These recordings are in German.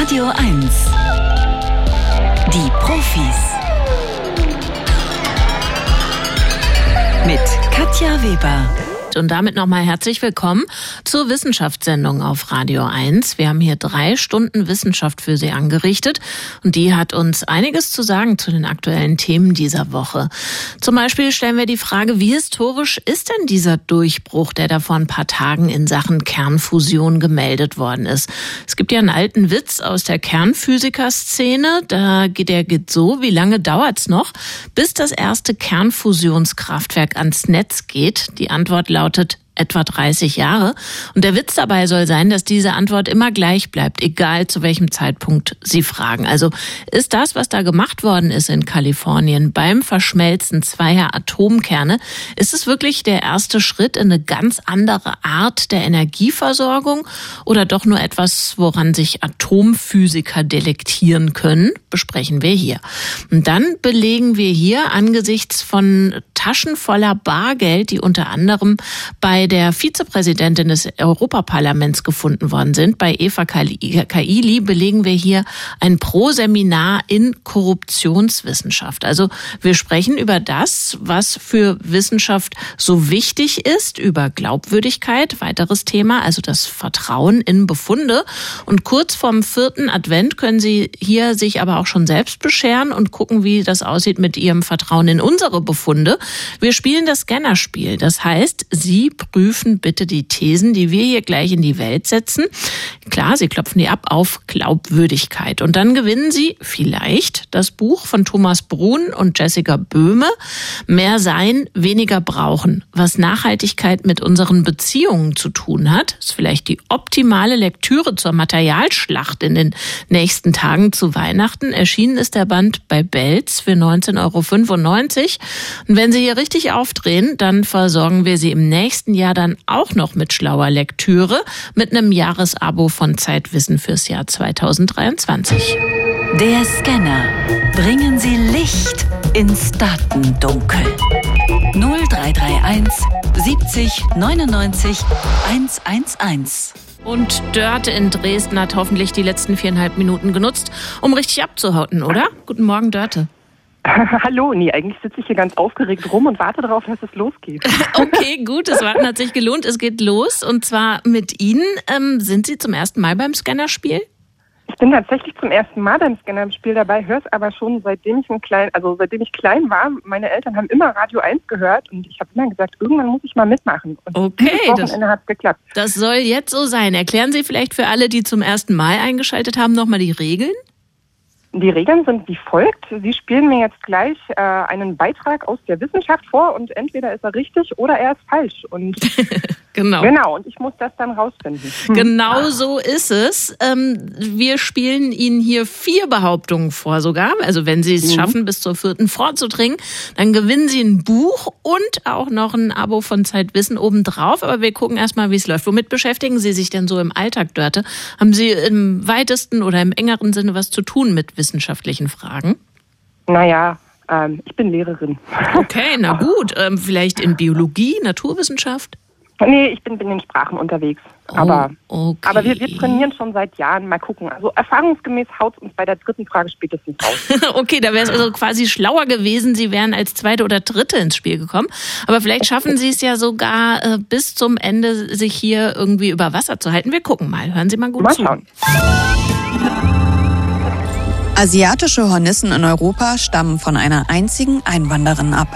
Radio 1. Die Profis. Mit Katja Weber. Und damit nochmal herzlich willkommen zur Wissenschaftssendung auf Radio 1. Wir haben hier drei Stunden Wissenschaft für Sie angerichtet und die hat uns einiges zu sagen zu den aktuellen Themen dieser Woche. Zum Beispiel stellen wir die Frage, wie historisch ist denn dieser Durchbruch, der da vor ein paar Tagen in Sachen Kernfusion gemeldet worden ist? Es gibt ja einen alten Witz aus der Kernphysikerszene, da geht der geht so, wie lange dauert's noch, bis das erste Kernfusionskraftwerk ans Netz geht? Die Antwort lautet lautet etwa 30 Jahre. Und der Witz dabei soll sein, dass diese Antwort immer gleich bleibt, egal zu welchem Zeitpunkt Sie fragen. Also ist das, was da gemacht worden ist in Kalifornien beim Verschmelzen zweier Atomkerne, ist es wirklich der erste Schritt in eine ganz andere Art der Energieversorgung oder doch nur etwas, woran sich Atomphysiker delektieren können? Besprechen wir hier. Und dann belegen wir hier angesichts von Taschen voller Bargeld, die unter anderem bei der Vizepräsidentin des Europaparlaments gefunden worden sind, bei Eva Kaili, belegen wir hier ein Pro-Seminar in Korruptionswissenschaft. Also wir sprechen über das, was für Wissenschaft so wichtig ist, über Glaubwürdigkeit, weiteres Thema, also das Vertrauen in Befunde. Und kurz vorm vierten Advent können Sie hier sich aber auch schon selbst bescheren und gucken, wie das aussieht mit Ihrem Vertrauen in unsere Befunde. Wir spielen das Scannerspiel. Das heißt, Sie prüfen prüfen bitte die Thesen, die wir hier gleich in die Welt setzen. Klar, Sie klopfen die ab auf Glaubwürdigkeit. Und dann gewinnen Sie vielleicht das Buch von Thomas Brun und Jessica Böhme, Mehr sein, weniger brauchen. Was Nachhaltigkeit mit unseren Beziehungen zu tun hat, ist vielleicht die optimale Lektüre zur Materialschlacht in den nächsten Tagen zu Weihnachten. Erschienen ist der Band bei Belz für 19,95 Euro. Und wenn Sie hier richtig aufdrehen, dann versorgen wir Sie im nächsten Jahr dann auch noch mit schlauer Lektüre mit einem Jahresabo von Zeitwissen fürs Jahr 2023. Der Scanner. Bringen Sie Licht ins Datendunkel. 0331 70 99 111. Und Dörte in Dresden hat hoffentlich die letzten viereinhalb Minuten genutzt, um richtig abzuhauten, oder? Guten Morgen, Dörte. Hallo, nee, eigentlich sitze ich hier ganz aufgeregt rum und warte darauf, dass es losgeht. okay, gut, das Warten hat sich gelohnt. Es geht los und zwar mit Ihnen. Ähm, sind Sie zum ersten Mal beim Scannerspiel? Ich bin tatsächlich zum ersten Mal beim Scannerspiel dabei, höre es aber schon seitdem ich ein klein, also seitdem ich klein war. Meine Eltern haben immer Radio 1 gehört und ich habe immer gesagt, irgendwann muss ich mal mitmachen. Und okay, Wochenende hat geklappt. Das soll jetzt so sein. Erklären Sie vielleicht für alle, die zum ersten Mal eingeschaltet haben, nochmal die Regeln? Die Regeln sind wie folgt. Sie spielen mir jetzt gleich äh, einen Beitrag aus der Wissenschaft vor und entweder ist er richtig oder er ist falsch. Und genau. Genau, und ich muss das dann rausfinden. Hm. Genau so ist es. Ähm, wir spielen Ihnen hier vier Behauptungen vor sogar. Also wenn Sie es mhm. schaffen, bis zur vierten vorzudringen, dann gewinnen Sie ein Buch und auch noch ein Abo von Zeitwissen obendrauf. Aber wir gucken erstmal, wie es läuft. Womit beschäftigen Sie sich denn so im Alltag, Dörte? Haben Sie im weitesten oder im engeren Sinne was zu tun mit wissenschaftlichen Fragen? Naja, ähm, ich bin Lehrerin. Okay, na gut. Ähm, vielleicht in Biologie, Naturwissenschaft? Nee, ich bin, bin in Sprachen unterwegs. Oh, aber okay. aber wir, wir trainieren schon seit Jahren. Mal gucken. Also erfahrungsgemäß haut uns bei der dritten Frage spätestens raus. okay, da wäre es also quasi schlauer gewesen, Sie wären als zweite oder dritte ins Spiel gekommen. Aber vielleicht schaffen Sie es ja sogar äh, bis zum Ende, sich hier irgendwie über Wasser zu halten. Wir gucken mal. Hören Sie mal gut mal zu. Schauen. Asiatische Hornissen in Europa stammen von einer einzigen Einwanderin ab.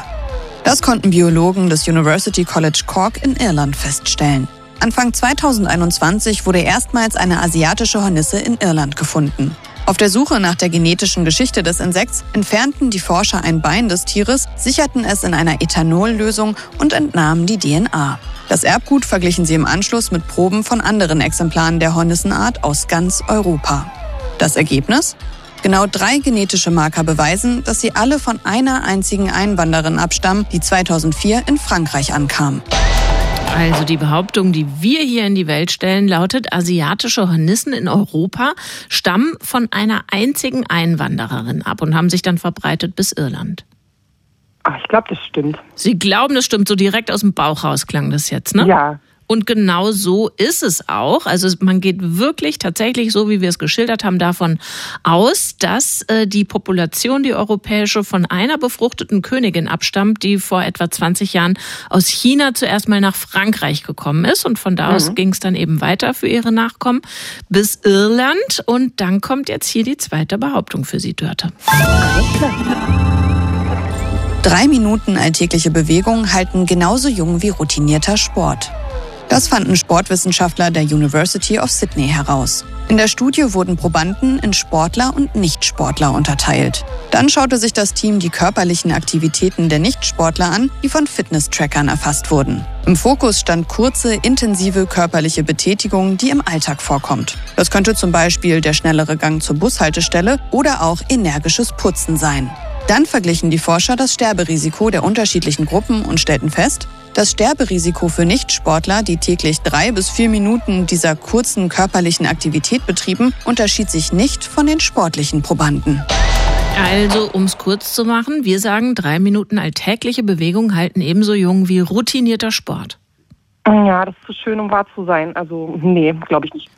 Das konnten Biologen des University College Cork in Irland feststellen. Anfang 2021 wurde erstmals eine asiatische Hornisse in Irland gefunden. Auf der Suche nach der genetischen Geschichte des Insekts entfernten die Forscher ein Bein des Tieres, sicherten es in einer Ethanollösung und entnahmen die DNA. Das Erbgut verglichen sie im Anschluss mit Proben von anderen Exemplaren der Hornissenart aus ganz Europa. Das Ergebnis? Genau drei genetische Marker beweisen, dass sie alle von einer einzigen Einwanderin abstammen, die 2004 in Frankreich ankam. Also die Behauptung, die wir hier in die Welt stellen, lautet, asiatische Hornissen in Europa stammen von einer einzigen Einwandererin ab und haben sich dann verbreitet bis Irland. Ach, ich glaube, das stimmt. Sie glauben, das stimmt. So direkt aus dem Bauch raus klang das jetzt, ne? Ja. Und genau so ist es auch. Also man geht wirklich tatsächlich, so wie wir es geschildert haben, davon aus, dass äh, die Population, die europäische, von einer befruchteten Königin abstammt, die vor etwa 20 Jahren aus China zuerst mal nach Frankreich gekommen ist. Und von da aus mhm. ging es dann eben weiter für ihre Nachkommen bis Irland. Und dann kommt jetzt hier die zweite Behauptung für Sie, Dörte. Drei Minuten alltägliche Bewegung halten genauso jung wie routinierter Sport. Das fanden Sportwissenschaftler der University of Sydney heraus. In der Studie wurden Probanden in Sportler und Nichtsportler unterteilt. Dann schaute sich das Team die körperlichen Aktivitäten der Nichtsportler an, die von Fitness-Trackern erfasst wurden. Im Fokus stand kurze, intensive körperliche Betätigung, die im Alltag vorkommt. Das könnte zum Beispiel der schnellere Gang zur Bushaltestelle oder auch energisches Putzen sein. Dann verglichen die Forscher das Sterberisiko der unterschiedlichen Gruppen und stellten fest, das Sterberisiko für Nichtsportler, die täglich drei bis vier Minuten dieser kurzen körperlichen Aktivität betrieben, unterschied sich nicht von den sportlichen Probanden. Also, um es kurz zu machen, wir sagen, drei Minuten alltägliche Bewegung halten ebenso jung wie routinierter Sport. Ja, das ist zu schön, um wahr zu sein. Also, nee, glaube ich nicht.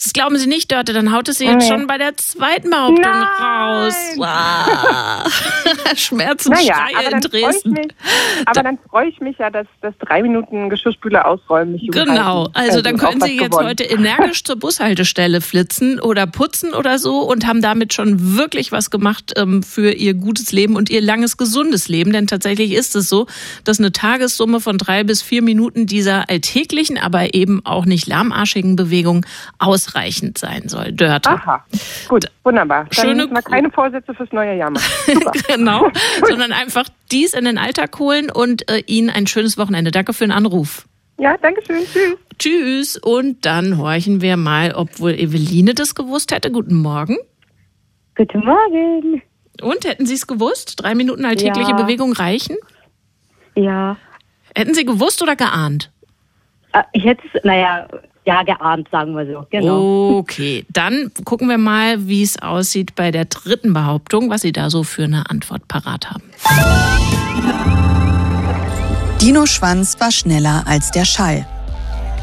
Das glauben Sie nicht, Dörte, dann haut es Sie jetzt nee. schon bei der zweiten Behauptung Nein. raus. Wow. Schmerzensschreie naja, in Dresden. Mich, aber dann freue ich mich ja, dass das drei Minuten Geschirrspüler ausräumen mich Genau, also, also dann können Sie jetzt gewonnen. heute energisch zur Bushaltestelle flitzen oder putzen oder so und haben damit schon wirklich was gemacht ähm, für Ihr gutes Leben und Ihr langes, gesundes Leben. Denn tatsächlich ist es so, dass eine Tagessumme von drei bis vier Minuten dieser alltäglichen, aber eben auch nicht lahmarschigen Bewegung aus ausreichend sein soll. Dörte. Aha, gut, wunderbar. Dann Schöne müssen wir keine Vorsätze fürs neue Jahr machen. genau, sondern einfach dies in den Alltag holen und äh, Ihnen ein schönes Wochenende. Danke für den Anruf. Ja, danke schön. Tschüss. Tschüss. Und dann horchen wir mal, ob wohl Eveline das gewusst hätte. Guten Morgen. Guten Morgen. Und hätten Sie es gewusst? Drei Minuten alltägliche ja. Bewegung reichen? Ja. Hätten Sie gewusst oder geahnt? Äh, ich hätte es, naja, ja geahnt, sagen wir so. Genau. Okay, dann gucken wir mal, wie es aussieht bei der dritten Behauptung, was Sie da so für eine Antwort parat haben. Dino Schwanz war schneller als der Schall.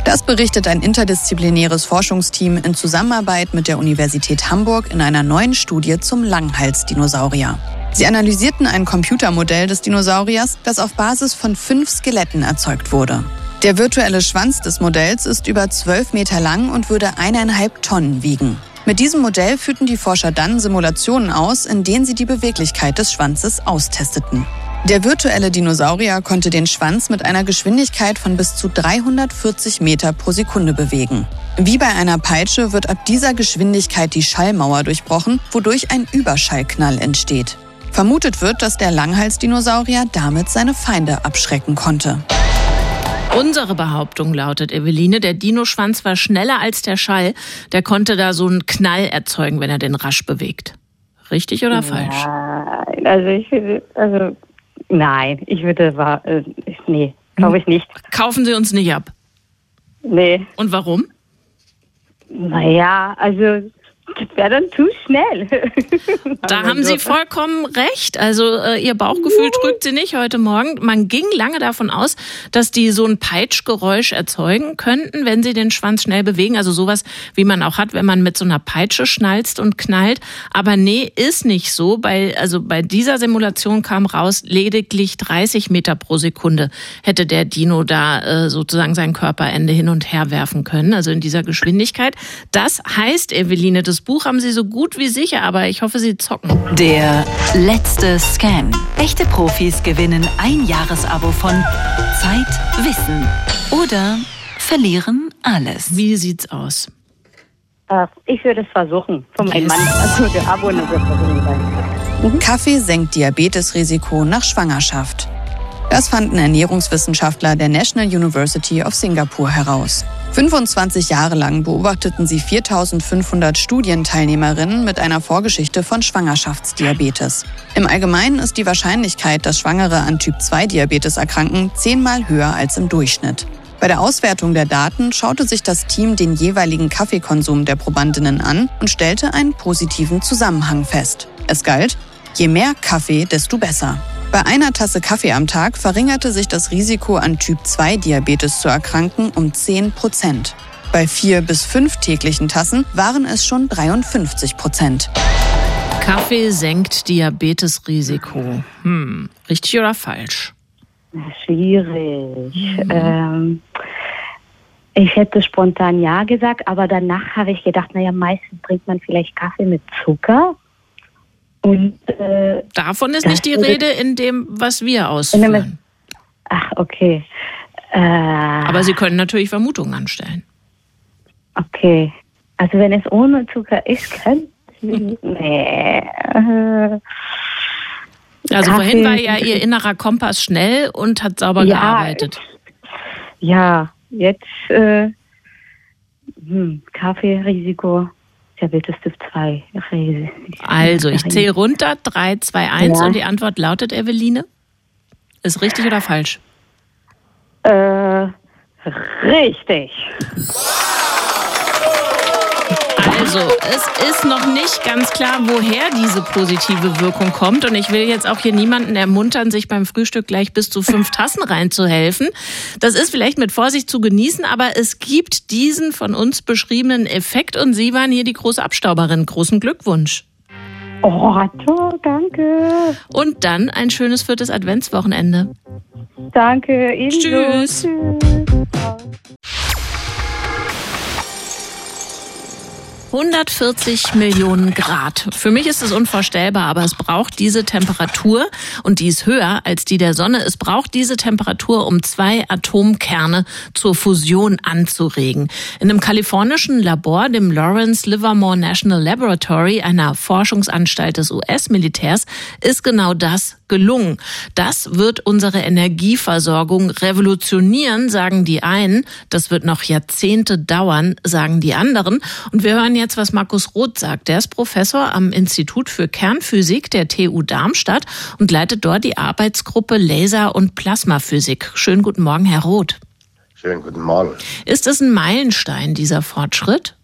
Das berichtet ein interdisziplinäres Forschungsteam in Zusammenarbeit mit der Universität Hamburg in einer neuen Studie zum Langhalsdinosaurier. Sie analysierten ein Computermodell des Dinosauriers, das auf Basis von fünf Skeletten erzeugt wurde. Der virtuelle Schwanz des Modells ist über 12 Meter lang und würde eineinhalb Tonnen wiegen. Mit diesem Modell führten die Forscher dann Simulationen aus, in denen sie die Beweglichkeit des Schwanzes austesteten. Der virtuelle Dinosaurier konnte den Schwanz mit einer Geschwindigkeit von bis zu 340 Meter pro Sekunde bewegen. Wie bei einer Peitsche wird ab dieser Geschwindigkeit die Schallmauer durchbrochen, wodurch ein Überschallknall entsteht. Vermutet wird, dass der Langhalsdinosaurier damit seine Feinde abschrecken konnte. Unsere Behauptung lautet, Eveline, der Dinoschwanz war schneller als der Schall. Der konnte da so einen Knall erzeugen, wenn er den rasch bewegt. Richtig oder falsch? Nein, also ich würde, also nein, ich würde, äh, nee, glaube ich nicht. Kaufen Sie uns nicht ab? Nee. Und warum? Naja, also das wäre dann zu schnell. da haben Sie vollkommen recht. Also äh, Ihr Bauchgefühl trügt Sie nicht heute Morgen. Man ging lange davon aus, dass die so ein Peitschgeräusch erzeugen könnten, wenn sie den Schwanz schnell bewegen. Also sowas, wie man auch hat, wenn man mit so einer Peitsche schnalzt und knallt. Aber nee, ist nicht so. Bei, also bei dieser Simulation kam raus, lediglich 30 Meter pro Sekunde hätte der Dino da äh, sozusagen sein Körperende hin und her werfen können. Also in dieser Geschwindigkeit. Das heißt, Eveline, das Buch haben Sie so gut wie sicher, aber ich hoffe, Sie zocken. Der letzte Scan. Echte Profis gewinnen ein Jahresabo von Zeit, Wissen oder verlieren alles. Wie sieht's aus? Äh, ich würde es versuchen. Von meinem Mann. Also der Abo wird versuchen sein. Mhm. Kaffee senkt Diabetesrisiko nach Schwangerschaft. Das fanden Ernährungswissenschaftler der National University of Singapore heraus. 25 Jahre lang beobachteten sie 4500 Studienteilnehmerinnen mit einer Vorgeschichte von Schwangerschaftsdiabetes. Im Allgemeinen ist die Wahrscheinlichkeit, dass Schwangere an Typ-2-Diabetes erkranken, zehnmal höher als im Durchschnitt. Bei der Auswertung der Daten schaute sich das Team den jeweiligen Kaffeekonsum der Probandinnen an und stellte einen positiven Zusammenhang fest. Es galt, je mehr Kaffee, desto besser. Bei einer Tasse Kaffee am Tag verringerte sich das Risiko, an Typ-2-Diabetes zu erkranken, um 10 Prozent. Bei vier bis fünf täglichen Tassen waren es schon 53 Prozent. Kaffee senkt Diabetesrisiko. Hm, richtig oder falsch? Schwierig. Mhm. Ähm, ich hätte spontan ja gesagt, aber danach habe ich gedacht, naja, meistens trinkt man vielleicht Kaffee mit Zucker. Und, äh, Davon ist nicht die Rede in dem, was wir ausführen. Ach, okay. Äh, aber Sie können natürlich Vermutungen anstellen. Okay. Also wenn es ohne Zucker ist, kann nee. Also Kaffee. vorhin war ja Ihr innerer Kompass schnell und hat sauber ja, gearbeitet. Ja, jetzt äh, hm, Kaffeerisiko. Diabetes Typ 2. Also, ich zähle runter. 3, 2, 1 ja. und die Antwort lautet, Eveline? Ist richtig oder falsch? Äh, richtig. Also, es ist noch nicht ganz klar, woher diese positive Wirkung kommt. Und ich will jetzt auch hier niemanden ermuntern, sich beim Frühstück gleich bis zu fünf Tassen reinzuhelfen. Das ist vielleicht mit Vorsicht zu genießen, aber es gibt diesen von uns beschriebenen Effekt und Sie waren hier die große Abstauberin. Großen Glückwunsch. Oh, toll, danke. Und dann ein schönes viertes Adventswochenende. Danke, ebenso. Tschüss. Tschüss. 140 Millionen Grad. Für mich ist es unvorstellbar, aber es braucht diese Temperatur und die ist höher als die der Sonne. Es braucht diese Temperatur, um zwei Atomkerne zur Fusion anzuregen. In einem kalifornischen Labor, dem Lawrence Livermore National Laboratory, einer Forschungsanstalt des US-Militärs, ist genau das gelungen. Das wird unsere Energieversorgung revolutionieren, sagen die einen. Das wird noch Jahrzehnte dauern, sagen die anderen. Und wir hören jetzt, was Markus Roth sagt. Der ist Professor am Institut für Kernphysik der TU Darmstadt und leitet dort die Arbeitsgruppe Laser- und Plasmaphysik. Schönen guten Morgen, Herr Roth. Schönen guten Morgen. Ist es ein Meilenstein, dieser Fortschritt?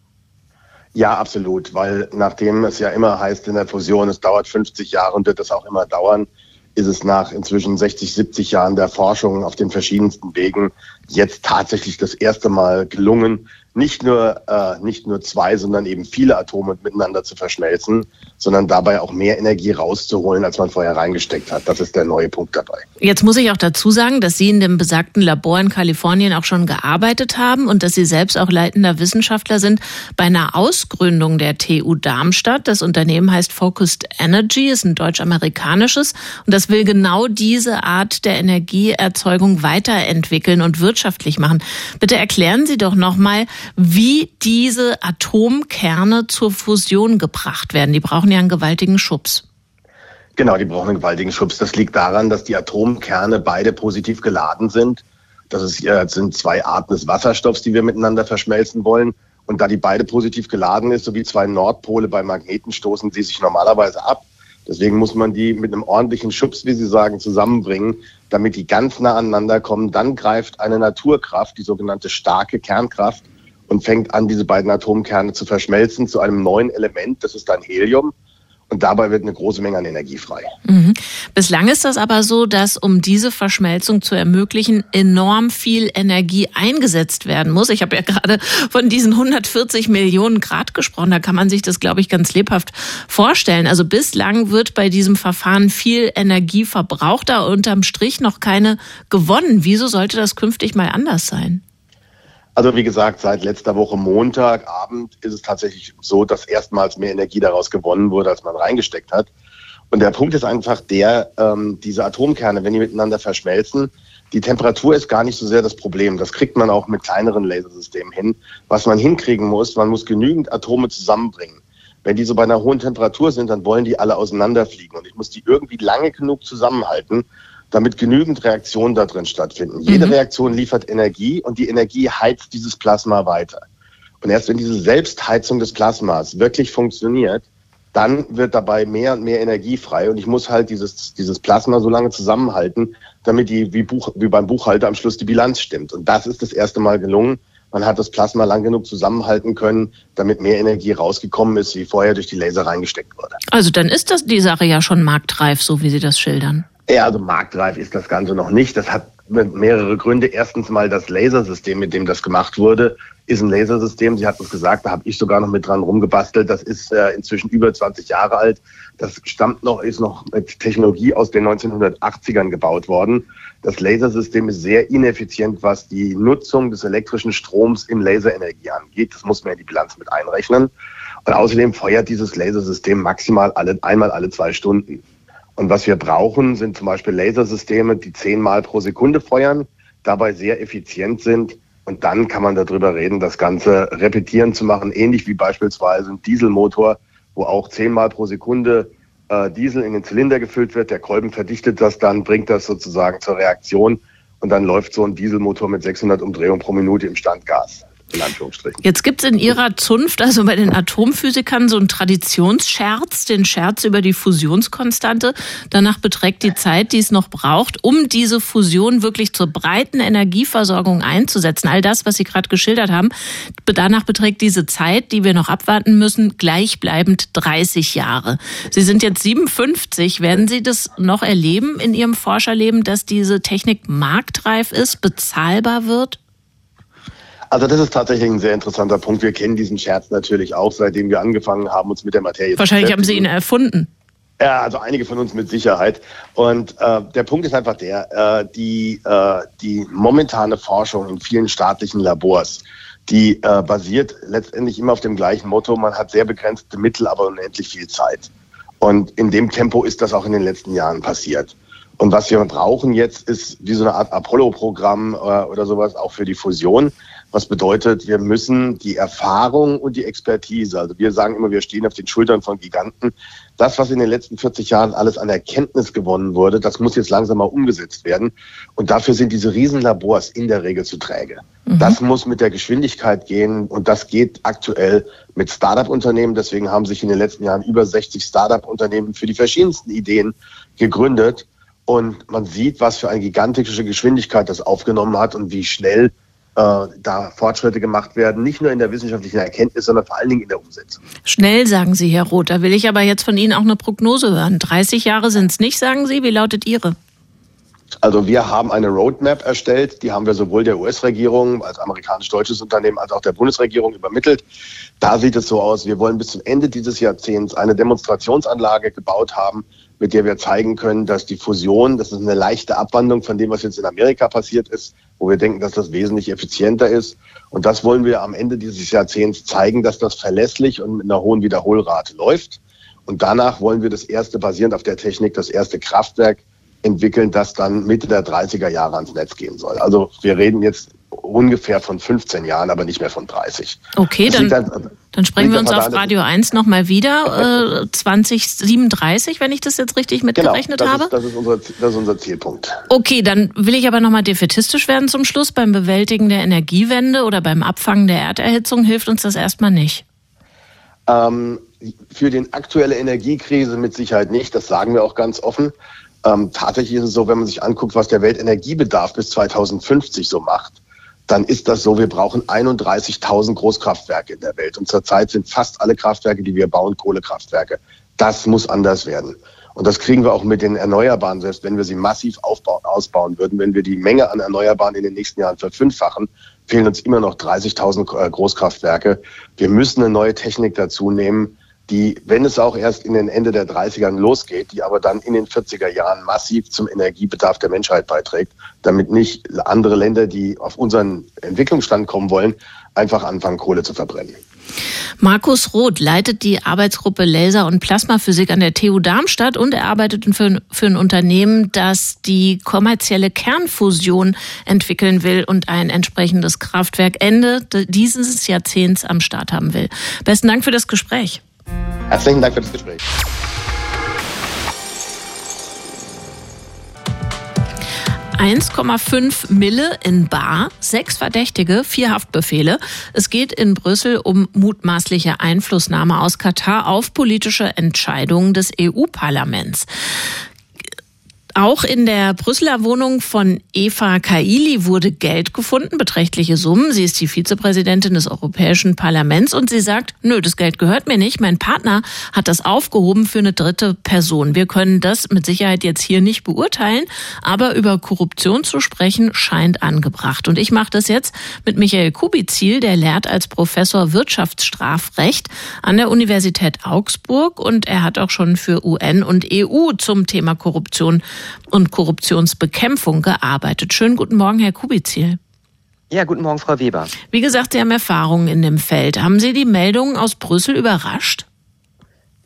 Ja, absolut, weil nachdem es ja immer heißt in der Fusion, es dauert 50 Jahre und wird es auch immer dauern, ist es nach inzwischen 60, 70 Jahren der Forschung auf den verschiedensten Wegen jetzt tatsächlich das erste Mal gelungen, nicht nur, äh, nicht nur zwei, sondern eben viele Atome miteinander zu verschmelzen, sondern dabei auch mehr Energie rauszuholen, als man vorher reingesteckt hat. Das ist der neue Punkt dabei. Jetzt muss ich auch dazu sagen, dass Sie in dem besagten Labor in Kalifornien auch schon gearbeitet haben und dass Sie selbst auch leitender Wissenschaftler sind bei einer Ausgründung der TU Darmstadt. Das Unternehmen heißt Focused Energy, ist ein deutsch-amerikanisches und das will genau diese Art der Energieerzeugung weiterentwickeln und wirtschaftlich machen. Bitte erklären Sie doch nochmal, wie diese Atomkerne zur Fusion gebracht werden. Die brauchen ja einen gewaltigen Schubs. Genau, die brauchen einen gewaltigen Schubs. Das liegt daran, dass die Atomkerne beide positiv geladen sind. Das ist, äh, sind zwei Arten des Wasserstoffs, die wir miteinander verschmelzen wollen. Und da die beide positiv geladen ist, so wie zwei Nordpole bei Magneten, stoßen sie sich normalerweise ab. Deswegen muss man die mit einem ordentlichen Schubs, wie Sie sagen, zusammenbringen, damit die ganz nah aneinander kommen. Dann greift eine Naturkraft, die sogenannte starke Kernkraft, und fängt an, diese beiden Atomkerne zu verschmelzen zu einem neuen Element. Das ist dann Helium. Und dabei wird eine große Menge an Energie frei. Mhm. Bislang ist das aber so, dass um diese Verschmelzung zu ermöglichen, enorm viel Energie eingesetzt werden muss. Ich habe ja gerade von diesen 140 Millionen Grad gesprochen. Da kann man sich das, glaube ich, ganz lebhaft vorstellen. Also bislang wird bei diesem Verfahren viel Energie verbraucht, da unterm Strich noch keine gewonnen. Wieso sollte das künftig mal anders sein? Also wie gesagt, seit letzter Woche Montagabend ist es tatsächlich so, dass erstmals mehr Energie daraus gewonnen wurde, als man reingesteckt hat. Und der Punkt ist einfach der, ähm, diese Atomkerne, wenn die miteinander verschmelzen, die Temperatur ist gar nicht so sehr das Problem. Das kriegt man auch mit kleineren Lasersystemen hin. Was man hinkriegen muss, man muss genügend Atome zusammenbringen. Wenn die so bei einer hohen Temperatur sind, dann wollen die alle auseinanderfliegen. Und ich muss die irgendwie lange genug zusammenhalten, damit genügend Reaktionen da drin stattfinden. Mhm. Jede Reaktion liefert Energie und die Energie heizt dieses Plasma weiter. Und erst wenn diese Selbstheizung des Plasmas wirklich funktioniert, dann wird dabei mehr und mehr Energie frei und ich muss halt dieses, dieses Plasma so lange zusammenhalten, damit die, wie, Buch, wie beim Buchhalter am Schluss die Bilanz stimmt. Und das ist das erste Mal gelungen. Man hat das Plasma lang genug zusammenhalten können, damit mehr Energie rausgekommen ist, wie vorher durch die Laser reingesteckt wurde. Also dann ist das die Sache ja schon marktreif, so wie Sie das schildern. Ja, also marktreif ist das Ganze noch nicht. Das hat mehrere Gründe. Erstens mal das Lasersystem, mit dem das gemacht wurde, ist ein Lasersystem. Sie hat es gesagt, da habe ich sogar noch mit dran rumgebastelt. Das ist äh, inzwischen über 20 Jahre alt. Das stammt noch, ist noch mit Technologie aus den 1980ern gebaut worden. Das Lasersystem ist sehr ineffizient, was die Nutzung des elektrischen Stroms in Laserenergie angeht. Das muss man in die Bilanz mit einrechnen. Und außerdem feuert dieses Lasersystem maximal alle, einmal alle zwei Stunden. Und was wir brauchen, sind zum Beispiel Lasersysteme, die zehnmal pro Sekunde feuern, dabei sehr effizient sind. Und dann kann man darüber reden, das Ganze repetieren zu machen, ähnlich wie beispielsweise ein Dieselmotor, wo auch zehnmal pro Sekunde äh, Diesel in den Zylinder gefüllt wird. Der Kolben verdichtet das dann, bringt das sozusagen zur Reaktion und dann läuft so ein Dieselmotor mit 600 Umdrehungen pro Minute im Standgas in Anführungsstrichen. Jetzt gibt es in Ihrer Zunft, also bei den Atomphysikern, so einen Traditionsscherz, den Scherz über die Fusionskonstante. Danach beträgt die Zeit, die es noch braucht, um diese Fusion wirklich zur breiten Energieversorgung einzusetzen. All das, was Sie gerade geschildert haben, danach beträgt diese Zeit, die wir noch abwarten müssen, gleichbleibend 30 Jahre. Sie sind jetzt 57. Werden Sie das noch erleben in Ihrem Forscherleben, dass diese Technik marktreif ist, bezahlbar wird? Also das ist tatsächlich ein sehr interessanter Punkt. Wir kennen diesen Scherz natürlich auch, seitdem wir angefangen haben, uns mit der Materie Wahrscheinlich zu Wahrscheinlich haben Sie ihn erfunden. Ja, also einige von uns mit Sicherheit. Und äh, der Punkt ist einfach der, äh, die, äh, die momentane Forschung in vielen staatlichen Labors, die äh, basiert letztendlich immer auf dem gleichen Motto, man hat sehr begrenzte Mittel, aber unendlich viel Zeit. Und in dem Tempo ist das auch in den letzten Jahren passiert. Und was wir brauchen jetzt ist wie so eine Art Apollo-Programm äh, oder sowas auch für die Fusion. Was bedeutet, wir müssen die Erfahrung und die Expertise, also wir sagen immer, wir stehen auf den Schultern von Giganten. Das, was in den letzten 40 Jahren alles an Erkenntnis gewonnen wurde, das muss jetzt langsam mal umgesetzt werden. Und dafür sind diese Riesenlabors in der Regel zu träge. Mhm. Das muss mit der Geschwindigkeit gehen und das geht aktuell mit Startup-Unternehmen. Deswegen haben sich in den letzten Jahren über 60 Startup-Unternehmen für die verschiedensten Ideen gegründet. Und man sieht, was für eine gigantische Geschwindigkeit das aufgenommen hat und wie schnell da Fortschritte gemacht werden, nicht nur in der wissenschaftlichen Erkenntnis, sondern vor allen Dingen in der Umsetzung. Schnell, sagen Sie, Herr Roth. Da will ich aber jetzt von Ihnen auch eine Prognose hören. 30 Jahre sind es nicht, sagen Sie. Wie lautet Ihre? Also wir haben eine Roadmap erstellt, die haben wir sowohl der US-Regierung als amerikanisch-deutsches Unternehmen als auch der Bundesregierung übermittelt. Da sieht es so aus, wir wollen bis zum Ende dieses Jahrzehnts eine Demonstrationsanlage gebaut haben, mit der wir zeigen können, dass die Fusion, das ist eine leichte Abwandlung von dem, was jetzt in Amerika passiert ist, wo wir denken, dass das wesentlich effizienter ist. Und das wollen wir am Ende dieses Jahrzehnts zeigen, dass das verlässlich und mit einer hohen Wiederholrate läuft. Und danach wollen wir das erste, basierend auf der Technik, das erste Kraftwerk entwickeln, das dann Mitte der 30er Jahre ans Netz gehen soll. Also wir reden jetzt ungefähr von 15 Jahren, aber nicht mehr von 30. Okay, dann, dann, dann sprechen wir uns auf Radio 1 nochmal wieder, äh, 2037, wenn ich das jetzt richtig mitgerechnet genau, das habe. Ist, das, ist unser, das ist unser Zielpunkt. Okay, dann will ich aber nochmal defetistisch werden zum Schluss. Beim Bewältigen der Energiewende oder beim Abfangen der Erderhitzung hilft uns das erstmal nicht. Ähm, für die aktuelle Energiekrise mit Sicherheit nicht, das sagen wir auch ganz offen. Ähm, tatsächlich ist es so, wenn man sich anguckt, was der Weltenergiebedarf bis 2050 so macht, dann ist das so, wir brauchen 31.000 Großkraftwerke in der Welt. Und zurzeit sind fast alle Kraftwerke, die wir bauen, Kohlekraftwerke. Das muss anders werden. Und das kriegen wir auch mit den Erneuerbaren, selbst wenn wir sie massiv aufbauen, ausbauen würden. Wenn wir die Menge an Erneuerbaren in den nächsten Jahren verfünffachen, fehlen uns immer noch 30.000 äh, Großkraftwerke. Wir müssen eine neue Technik dazu nehmen, die, wenn es auch erst in den Ende der 30ern losgeht, die aber dann in den 40er Jahren massiv zum Energiebedarf der Menschheit beiträgt, damit nicht andere Länder, die auf unseren Entwicklungsstand kommen wollen, einfach anfangen, Kohle zu verbrennen. Markus Roth leitet die Arbeitsgruppe Laser- und Plasmaphysik an der TU Darmstadt und er arbeitet für, für ein Unternehmen, das die kommerzielle Kernfusion entwickeln will und ein entsprechendes Kraftwerk Ende dieses Jahrzehnts am Start haben will. Besten Dank für das Gespräch. Herzlichen Dank für das Gespräch. ...1,5 Mille in Bar, sechs Verdächtige, vier Haftbefehle. Es geht in Brüssel um mutmaßliche Einflussnahme aus Katar auf politische Entscheidungen des EU-Parlaments. Auch in der Brüsseler Wohnung von Eva Kaili wurde Geld gefunden, beträchtliche Summen. Sie ist die Vizepräsidentin des Europäischen Parlaments und sie sagt, nö, das Geld gehört mir nicht. Mein Partner hat das aufgehoben für eine dritte Person. Wir können das mit Sicherheit jetzt hier nicht beurteilen, aber über Korruption zu sprechen scheint angebracht. Und ich mache das jetzt mit Michael Kubizil, der lehrt als Professor Wirtschaftsstrafrecht an der Universität Augsburg und er hat auch schon für UN und EU zum Thema Korruption und Korruptionsbekämpfung gearbeitet. Schönen guten Morgen, Herr Kubizil. Ja, guten Morgen, Frau Weber. Wie gesagt, Sie haben Erfahrungen in dem Feld. Haben Sie die Meldungen aus Brüssel überrascht?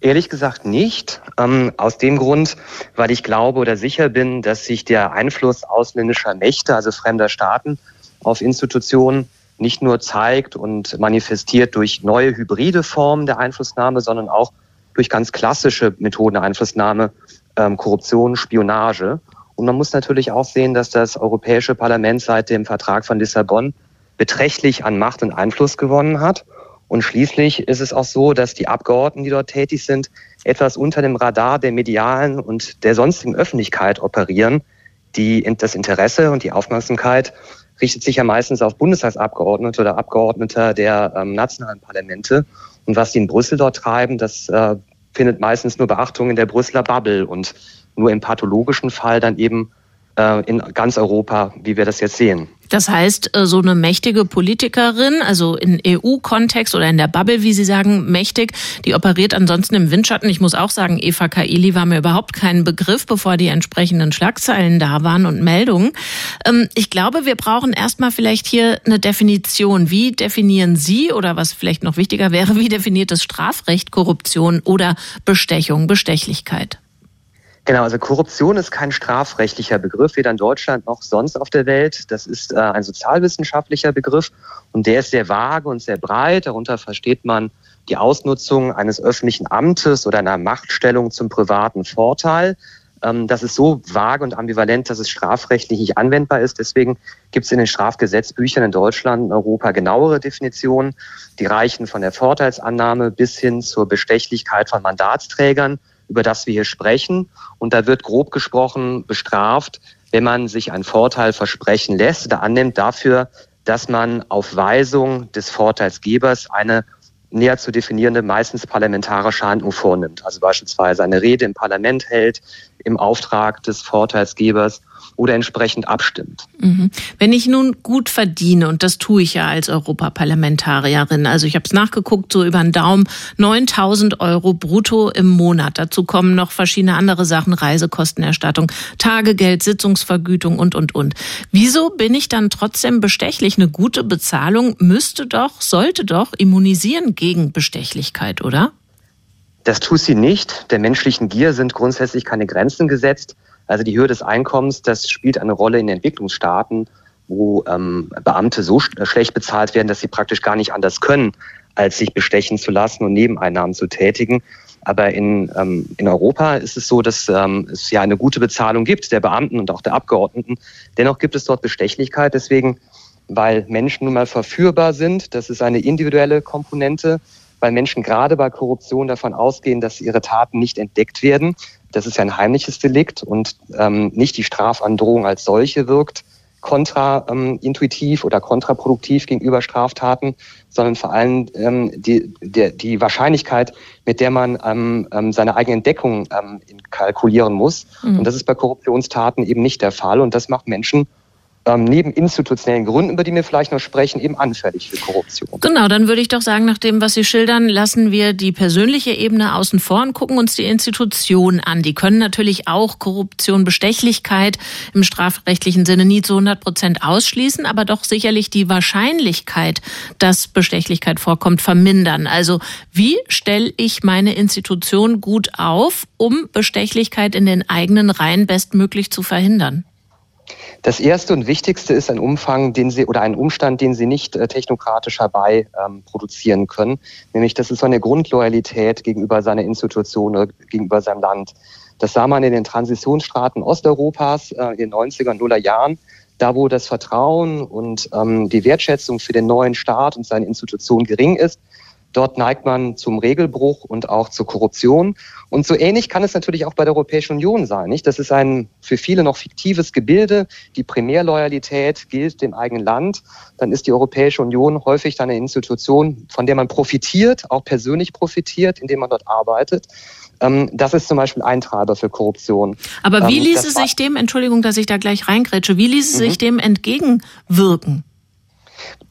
Ehrlich gesagt nicht. Ähm, aus dem Grund, weil ich glaube oder sicher bin, dass sich der Einfluss ausländischer Mächte, also fremder Staaten, auf Institutionen nicht nur zeigt und manifestiert durch neue hybride Formen der Einflussnahme, sondern auch durch ganz klassische Methoden der Einflussnahme, ähm, Korruption, Spionage. Und man muss natürlich auch sehen, dass das Europäische Parlament seit dem Vertrag von Lissabon beträchtlich an Macht und Einfluss gewonnen hat. Und schließlich ist es auch so, dass die Abgeordneten, die dort tätig sind, etwas unter dem Radar der medialen und der sonstigen Öffentlichkeit operieren. Die, das Interesse und die Aufmerksamkeit richtet sich ja meistens auf Bundestagsabgeordnete oder Abgeordnete der ähm, nationalen Parlamente. Und was die in Brüssel dort treiben, das äh, findet meistens nur Beachtung in der Brüsseler Bubble und nur im pathologischen Fall dann eben äh, in ganz Europa, wie wir das jetzt sehen. Das heißt, äh, so eine mächtige Politikerin, also in EU-Kontext oder in der Bubble, wie Sie sagen, mächtig, die operiert ansonsten im Windschatten. Ich muss auch sagen, Eva Kaili war mir überhaupt kein Begriff, bevor die entsprechenden Schlagzeilen da waren und Meldungen. Ähm, ich glaube, wir brauchen erstmal vielleicht hier eine Definition. Wie definieren Sie oder was vielleicht noch wichtiger wäre, wie definiert das Strafrecht Korruption oder Bestechung, Bestechlichkeit? Genau, also Korruption ist kein strafrechtlicher Begriff, weder in Deutschland noch sonst auf der Welt. Das ist äh, ein sozialwissenschaftlicher Begriff und der ist sehr vage und sehr breit. Darunter versteht man die Ausnutzung eines öffentlichen Amtes oder einer Machtstellung zum privaten Vorteil. Ähm, das ist so vage und ambivalent, dass es strafrechtlich nicht anwendbar ist. Deswegen gibt es in den Strafgesetzbüchern in Deutschland und Europa genauere Definitionen. Die reichen von der Vorteilsannahme bis hin zur Bestechlichkeit von Mandatsträgern über das wir hier sprechen. Und da wird grob gesprochen bestraft, wenn man sich einen Vorteil versprechen lässt oder annimmt dafür, dass man auf Weisung des Vorteilsgebers eine näher zu definierende, meistens parlamentarische Handlung vornimmt. Also beispielsweise eine Rede im Parlament hält im Auftrag des Vorteilsgebers oder entsprechend abstimmt. Mhm. Wenn ich nun gut verdiene, und das tue ich ja als Europaparlamentarierin, also ich habe es nachgeguckt, so über den Daumen 9000 Euro brutto im Monat. Dazu kommen noch verschiedene andere Sachen, Reisekostenerstattung, Tagegeld, Sitzungsvergütung und, und, und. Wieso bin ich dann trotzdem bestechlich? Eine gute Bezahlung müsste doch, sollte doch immunisieren gegen Bestechlichkeit, oder? Das tut sie nicht. Der menschlichen Gier sind grundsätzlich keine Grenzen gesetzt. Also die Höhe des Einkommens, das spielt eine Rolle in Entwicklungsstaaten, wo ähm, Beamte so sch schlecht bezahlt werden, dass sie praktisch gar nicht anders können, als sich bestechen zu lassen und Nebeneinnahmen zu tätigen. Aber in, ähm, in Europa ist es so, dass ähm, es ja eine gute Bezahlung gibt, der Beamten und auch der Abgeordneten. Dennoch gibt es dort Bestechlichkeit. Deswegen, weil Menschen nun mal verführbar sind, das ist eine individuelle Komponente, weil Menschen gerade bei Korruption davon ausgehen, dass ihre Taten nicht entdeckt werden. Das ist ja ein heimliches Delikt und ähm, nicht die Strafandrohung als solche wirkt kontraintuitiv ähm, oder kontraproduktiv gegenüber Straftaten, sondern vor allem ähm, die, der, die Wahrscheinlichkeit, mit der man ähm, ähm, seine eigene Entdeckung ähm, kalkulieren muss. Mhm. Und das ist bei Korruptionstaten eben nicht der Fall. Und das macht Menschen ähm, neben institutionellen Gründen, über die wir vielleicht noch sprechen, eben anfällig für Korruption. Genau, dann würde ich doch sagen, nach dem, was Sie schildern, lassen wir die persönliche Ebene außen vor und gucken uns die Institutionen an. Die können natürlich auch Korruption, Bestechlichkeit im strafrechtlichen Sinne nie zu 100 Prozent ausschließen, aber doch sicherlich die Wahrscheinlichkeit, dass Bestechlichkeit vorkommt, vermindern. Also wie stelle ich meine Institution gut auf, um Bestechlichkeit in den eigenen Reihen bestmöglich zu verhindern? Das erste und wichtigste ist ein Umfang, den Sie oder ein Umstand, den Sie nicht äh, technokratisch herbei ähm, produzieren können, nämlich das ist so eine Grundloyalität gegenüber seiner Institution oder gegenüber seinem Land. Das sah man in den Transitionsstaaten Osteuropas äh, in den 90er und Nuller Jahren, da wo das Vertrauen und ähm, die Wertschätzung für den neuen Staat und seine Institutionen gering ist. Dort neigt man zum Regelbruch und auch zur Korruption. Und so ähnlich kann es natürlich auch bei der Europäischen Union sein. Nicht? Das ist ein für viele noch fiktives Gebilde. Die Primärloyalität gilt dem eigenen Land. Dann ist die Europäische Union häufig eine Institution, von der man profitiert, auch persönlich profitiert, indem man dort arbeitet. Ähm, das ist zum Beispiel ein Treiber für Korruption. Aber wie ähm, ließe sich dem, Entschuldigung, dass ich da gleich reingrätsche, wie ließe mhm. sich dem entgegenwirken?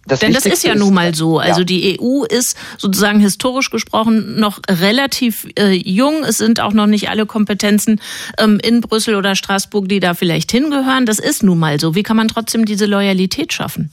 Das Denn das ist ja nun mal so. Also ja. die EU ist sozusagen historisch gesprochen noch relativ äh, jung. Es sind auch noch nicht alle Kompetenzen ähm, in Brüssel oder Straßburg, die da vielleicht hingehören. Das ist nun mal so. Wie kann man trotzdem diese Loyalität schaffen?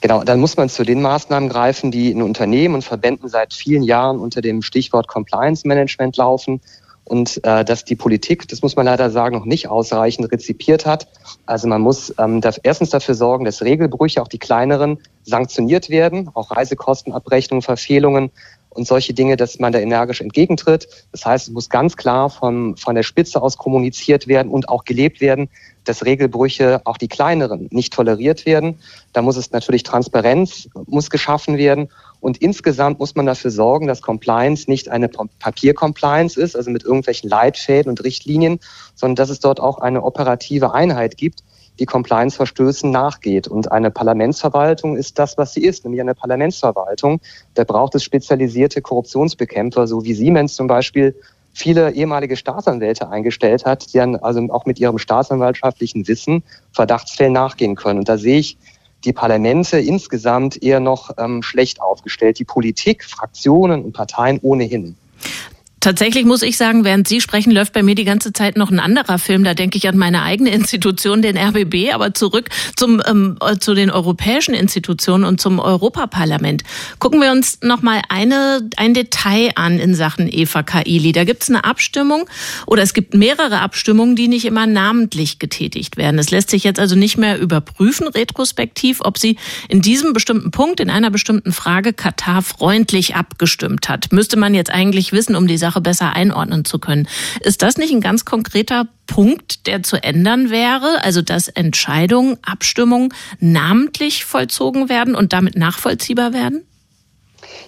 Genau, dann muss man zu den Maßnahmen greifen, die in Unternehmen und Verbänden seit vielen Jahren unter dem Stichwort Compliance Management laufen und äh, dass die Politik, das muss man leider sagen, noch nicht ausreichend rezipiert hat. Also man muss ähm, da, erstens dafür sorgen, dass Regelbrüche, auch die kleineren, sanktioniert werden, auch Reisekostenabrechnungen, Verfehlungen und solche Dinge, dass man da energisch entgegentritt. Das heißt, es muss ganz klar von, von der Spitze aus kommuniziert werden und auch gelebt werden, dass Regelbrüche, auch die kleineren, nicht toleriert werden. Da muss es natürlich Transparenz muss geschaffen werden. Und insgesamt muss man dafür sorgen, dass Compliance nicht eine Papier-Compliance ist, also mit irgendwelchen Leitfäden und Richtlinien, sondern dass es dort auch eine operative Einheit gibt, die Compliance-Verstößen nachgeht. Und eine Parlamentsverwaltung ist das, was sie ist, nämlich eine Parlamentsverwaltung. Da braucht es spezialisierte Korruptionsbekämpfer, so wie Siemens zum Beispiel viele ehemalige Staatsanwälte eingestellt hat, die dann also auch mit ihrem staatsanwaltschaftlichen Wissen Verdachtsfällen nachgehen können. Und da sehe ich die Parlamente insgesamt eher noch ähm, schlecht aufgestellt, die Politik, Fraktionen und Parteien ohnehin. Tatsächlich muss ich sagen, während Sie sprechen, läuft bei mir die ganze Zeit noch ein anderer Film. Da denke ich an meine eigene Institution, den RBB, aber zurück zum, ähm, äh, zu den europäischen Institutionen und zum Europaparlament. Gucken wir uns noch mal eine, ein Detail an in Sachen Eva Kaili. Da gibt es eine Abstimmung oder es gibt mehrere Abstimmungen, die nicht immer namentlich getätigt werden. Es lässt sich jetzt also nicht mehr überprüfen, retrospektiv, ob sie in diesem bestimmten Punkt, in einer bestimmten Frage Katar freundlich abgestimmt hat. Müsste man jetzt eigentlich wissen, um die Sache Sache besser einordnen zu können. Ist das nicht ein ganz konkreter Punkt, der zu ändern wäre? Also, dass Entscheidungen, Abstimmungen namentlich vollzogen werden und damit nachvollziehbar werden?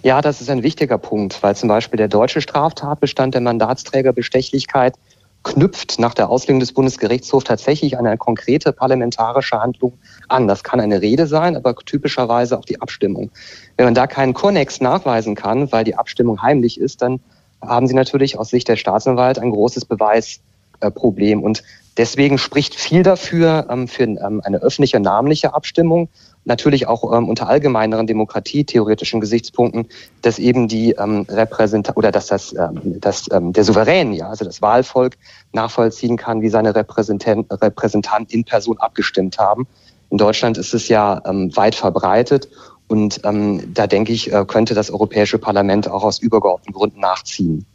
Ja, das ist ein wichtiger Punkt, weil zum Beispiel der deutsche Straftatbestand der Mandatsträgerbestechlichkeit knüpft nach der Auslegung des Bundesgerichtshofs tatsächlich an eine konkrete parlamentarische Handlung an. Das kann eine Rede sein, aber typischerweise auch die Abstimmung. Wenn man da keinen Konnex nachweisen kann, weil die Abstimmung heimlich ist, dann haben sie natürlich aus Sicht der Staatsanwalt ein großes Beweisproblem. Und deswegen spricht viel dafür, ähm, für ähm, eine öffentliche namentliche Abstimmung, natürlich auch ähm, unter allgemeineren demokratietheoretischen Gesichtspunkten, dass eben die Repräsentant oder dass das, dass der Souverän, ja, also das Wahlvolk nachvollziehen kann, wie seine Repräsentant, Repräsentanten in Person abgestimmt haben. In Deutschland ist es ja weit verbreitet und ähm, da denke ich, äh, könnte das Europäische Parlament auch aus übergeordneten Gründen nachziehen.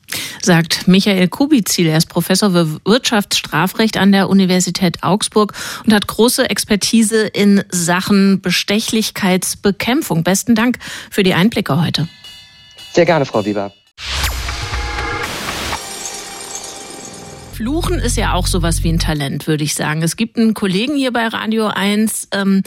Sagt Michael Kubizil. Er ist Professor für Wirtschaftsstrafrecht an der Universität Augsburg und hat große Expertise in Sachen Bestechlichkeitsbekämpfung. Besten Dank für die Einblicke heute. Sehr gerne, Frau Weber. Fluchen ist ja auch sowas wie ein Talent, würde ich sagen. Es gibt einen Kollegen hier bei Radio 1, ähm,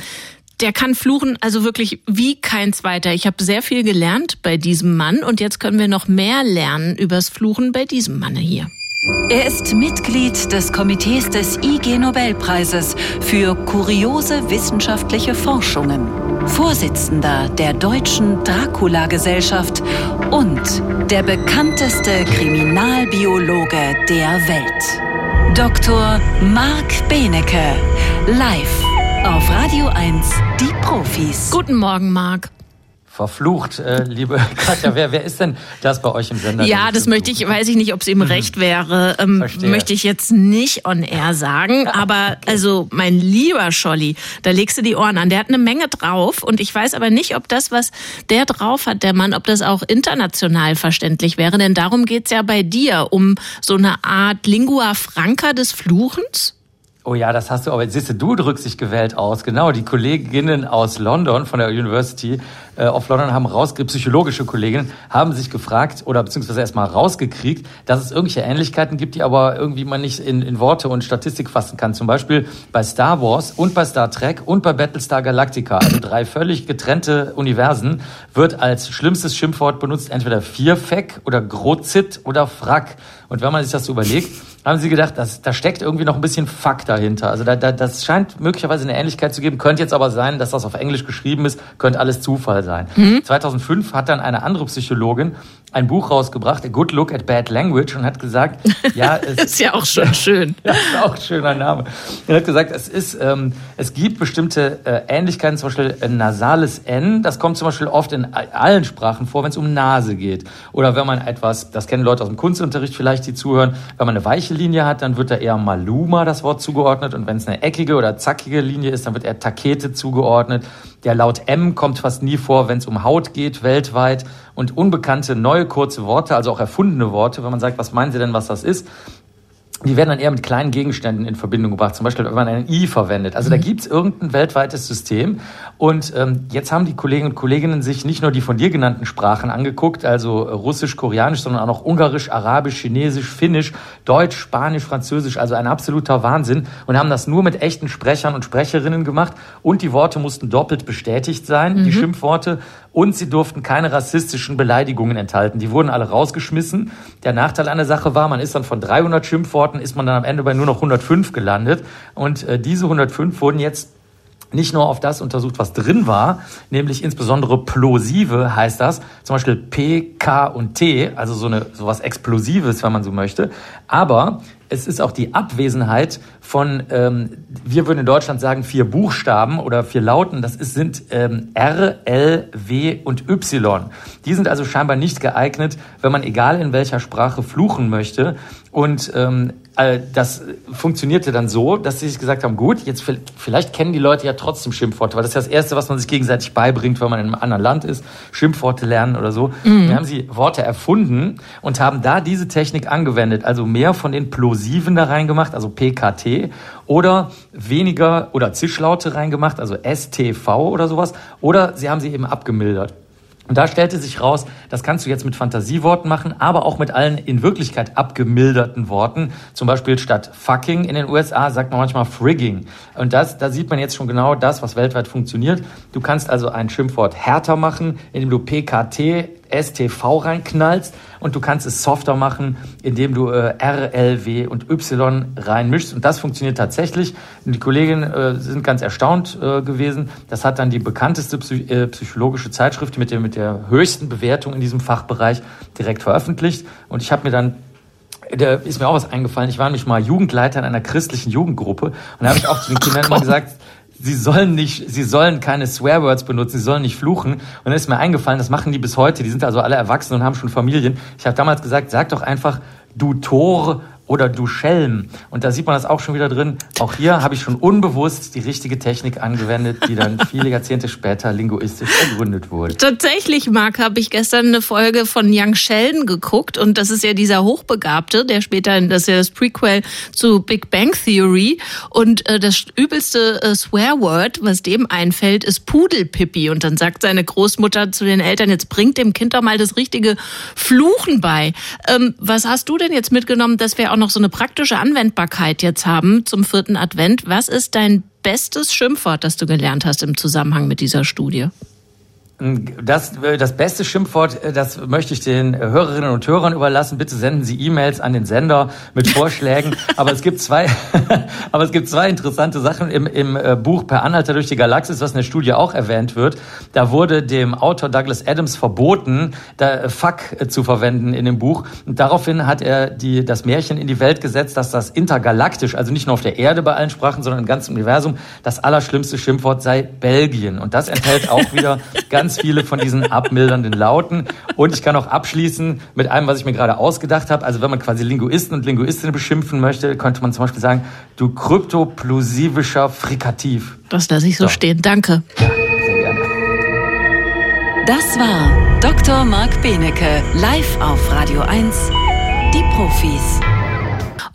der kann fluchen, also wirklich wie kein zweiter. Ich habe sehr viel gelernt bei diesem Mann und jetzt können wir noch mehr lernen übers Fluchen bei diesem Manne hier. Er ist Mitglied des Komitees des IG Nobelpreises für kuriose wissenschaftliche Forschungen, Vorsitzender der Deutschen Dracula-Gesellschaft und der bekannteste Kriminalbiologe der Welt. Dr. Marc Benecke, live auf Radio 1, die Profis. Guten Morgen, Marc. Verflucht, äh, liebe Katja, wer, wer ist denn das bei euch im Sender? Ja, das möchte ich, weiß ich nicht, ob es ihm mhm. recht wäre, ähm, möchte ich jetzt nicht on air sagen, aber okay. also mein lieber Scholli, da legst du die Ohren an, der hat eine Menge drauf und ich weiß aber nicht, ob das, was der drauf hat, der Mann, ob das auch international verständlich wäre, denn darum geht's ja bei dir, um so eine Art Lingua Franca des Fluchens. Oh ja, das hast du, aber siehst du, du drückst dich gewählt aus. Genau, die Kolleginnen aus London von der University äh, of London haben rausgekriegt, psychologische Kolleginnen, haben sich gefragt oder beziehungsweise erstmal rausgekriegt, dass es irgendwelche Ähnlichkeiten gibt, die aber irgendwie man nicht in, in Worte und Statistik fassen kann. Zum Beispiel bei Star Wars und bei Star Trek und bei Battlestar Galactica, also drei völlig getrennte Universen, wird als schlimmstes Schimpfwort benutzt entweder Vierfeck oder Grozit oder Frack. Und wenn man sich das so überlegt, haben sie gedacht, dass, da steckt irgendwie noch ein bisschen Fuck dahinter. Also da, da, das scheint möglicherweise eine Ähnlichkeit zu geben. Könnte jetzt aber sein, dass das auf Englisch geschrieben ist, könnte alles Zufall sein. Mhm. 2005 hat dann eine andere Psychologin ein Buch rausgebracht, A Good Look at Bad Language, und hat gesagt, ja, es ist ja auch schon schön. ja, ist auch ein schöner Name. Er hat gesagt, es ist, ähm, es gibt bestimmte äh, Ähnlichkeiten, zum Beispiel ein nasales N, das kommt zum Beispiel oft in allen Sprachen vor, wenn es um Nase geht. Oder wenn man etwas, das kennen Leute aus dem Kunstunterricht vielleicht, die zuhören, wenn man eine weiche Linie hat, dann wird da eher Maluma das Wort zugeordnet, und wenn es eine eckige oder zackige Linie ist, dann wird eher Takete zugeordnet. Der Laut M kommt fast nie vor, wenn es um Haut geht, weltweit. Und unbekannte neue kurze Worte, also auch erfundene Worte, wenn man sagt, was meinen Sie denn, was das ist, die werden dann eher mit kleinen Gegenständen in Verbindung gebracht. Zum Beispiel, wenn man ein I verwendet. Also da mhm. gibt's irgendein weltweites System. Und ähm, jetzt haben die Kollegen und Kolleginnen sich nicht nur die von dir genannten Sprachen angeguckt, also Russisch, Koreanisch, sondern auch noch Ungarisch, Arabisch, Chinesisch, Finnisch, Deutsch, Spanisch, Französisch. Also ein absoluter Wahnsinn. Und haben das nur mit echten Sprechern und Sprecherinnen gemacht. Und die Worte mussten doppelt bestätigt sein, mhm. die Schimpfworte. Und sie durften keine rassistischen Beleidigungen enthalten. Die wurden alle rausgeschmissen. Der Nachteil an der Sache war, man ist dann von 300 Schimpfworten, ist man dann am Ende bei nur noch 105 gelandet. Und äh, diese 105 wurden jetzt nicht nur auf das untersucht, was drin war, nämlich insbesondere plosive heißt das, zum Beispiel P, K und T, also so eine sowas Explosives, wenn man so möchte. Aber es ist auch die Abwesenheit von, ähm, wir würden in Deutschland sagen, vier Buchstaben oder vier Lauten. Das ist, sind ähm, R, L, W und Y. Die sind also scheinbar nicht geeignet, wenn man egal in welcher Sprache fluchen möchte. Und ähm, äh, das funktionierte dann so, dass sie sich gesagt haben, gut, jetzt vielleicht kennen die Leute ja trotzdem Schimpfworte, weil das ist ja das Erste, was man sich gegenseitig beibringt, wenn man in einem anderen Land ist, Schimpfworte lernen oder so. Mhm. Dann haben sie Worte erfunden und haben da diese Technik angewendet, also mehr von den Plosiven da reingemacht, also PKT, oder weniger oder Zischlaute reingemacht, also STV oder sowas, oder sie haben sie eben abgemildert. Und da stellte sich raus, das kannst du jetzt mit Fantasieworten machen, aber auch mit allen in Wirklichkeit abgemilderten Worten. Zum Beispiel statt fucking in den USA sagt man manchmal frigging. Und das, da sieht man jetzt schon genau das, was weltweit funktioniert. Du kannst also ein Schimpfwort härter machen, indem du PKT STV reinknallst und du kannst es softer machen, indem du äh, R, L, W und Y reinmischst. Und das funktioniert tatsächlich. Und die Kolleginnen äh, sind ganz erstaunt äh, gewesen. Das hat dann die bekannteste Psy äh, psychologische Zeitschrift mit der, mit der höchsten Bewertung in diesem Fachbereich direkt veröffentlicht. Und ich habe mir dann da ist mir auch was eingefallen. Ich war nämlich mal Jugendleiter in einer christlichen Jugendgruppe und da habe ich auch zu den Kindern immer gesagt, sie sollen nicht, sie sollen keine Swearwords benutzen, sie sollen nicht fluchen. Und dann ist mir eingefallen, das machen die bis heute. Die sind also alle erwachsen und haben schon Familien. Ich habe damals gesagt, sag doch einfach du Tor oder du Schelm. Und da sieht man das auch schon wieder drin. Auch hier habe ich schon unbewusst die richtige Technik angewendet, die dann viele Jahrzehnte später linguistisch ergründet wurde. Tatsächlich, Marc, habe ich gestern eine Folge von Young Sheldon geguckt und das ist ja dieser Hochbegabte, der später, das ist ja das Prequel zu Big Bang Theory und äh, das übelste äh, Swearword, was dem einfällt, ist Pudelpippi und dann sagt seine Großmutter zu den Eltern, jetzt bringt dem Kind doch mal das richtige Fluchen bei. Ähm, was hast du denn jetzt mitgenommen, dass wir auch noch so eine praktische Anwendbarkeit jetzt haben zum vierten Advent. Was ist dein bestes Schimpfwort, das du gelernt hast im Zusammenhang mit dieser Studie? Das, das beste Schimpfwort, äh, das möchte ich den Hörerinnen und Hörern überlassen. Bitte senden Sie E-Mails an den Sender mit Vorschlägen. aber es gibt zwei, aber es gibt zwei interessante Sachen im, im äh, Buch Per Anhalter durch die Galaxis, was in der Studie auch erwähnt wird. Da wurde dem Autor Douglas Adams verboten, da Fuck zu verwenden in dem Buch. Und daraufhin hat er die, das Märchen in die Welt gesetzt, dass das intergalaktisch, also nicht nur auf der Erde bei allen Sprachen, sondern im ganzen Universum, das allerschlimmste Schimpfwort sei Belgien. Und das enthält auch wieder ganz ganz viele von diesen abmildernden Lauten. Und ich kann auch abschließen mit einem, was ich mir gerade ausgedacht habe. Also wenn man quasi Linguisten und Linguistinnen beschimpfen möchte, könnte man zum Beispiel sagen, du kryptoplosivischer Frikativ. Das lasse ich so, so. stehen. Danke. Ja, sehr gerne. Das war Dr. Marc Benecke, live auf Radio 1, die Profis.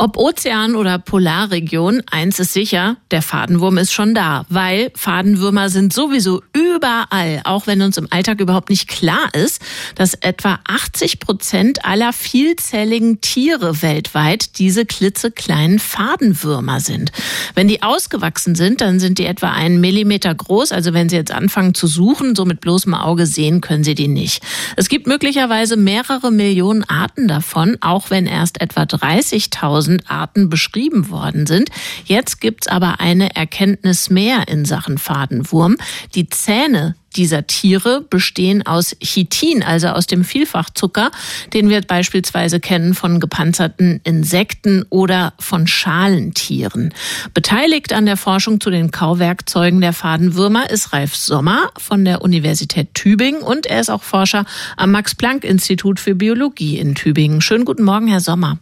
Ob Ozean oder Polarregion, eins ist sicher, der Fadenwurm ist schon da, weil Fadenwürmer sind sowieso überall, auch wenn uns im Alltag überhaupt nicht klar ist, dass etwa 80 Prozent aller vielzelligen Tiere weltweit diese klitzekleinen Fadenwürmer sind. Wenn die ausgewachsen sind, dann sind die etwa einen Millimeter groß, also wenn sie jetzt anfangen zu suchen, so mit bloßem Auge sehen können sie die nicht. Es gibt möglicherweise mehrere Millionen Arten davon, auch wenn erst etwa 30.000 Arten beschrieben worden sind. Jetzt gibt's aber eine Erkenntnis mehr in Sachen Fadenwurm. Die Zähne dieser Tiere bestehen aus Chitin, also aus dem Vielfachzucker, den wir beispielsweise kennen von gepanzerten Insekten oder von Schalentieren. Beteiligt an der Forschung zu den Kauwerkzeugen der Fadenwürmer ist Ralf Sommer von der Universität Tübingen und er ist auch Forscher am Max-Planck-Institut für Biologie in Tübingen. Schönen guten Morgen, Herr Sommer.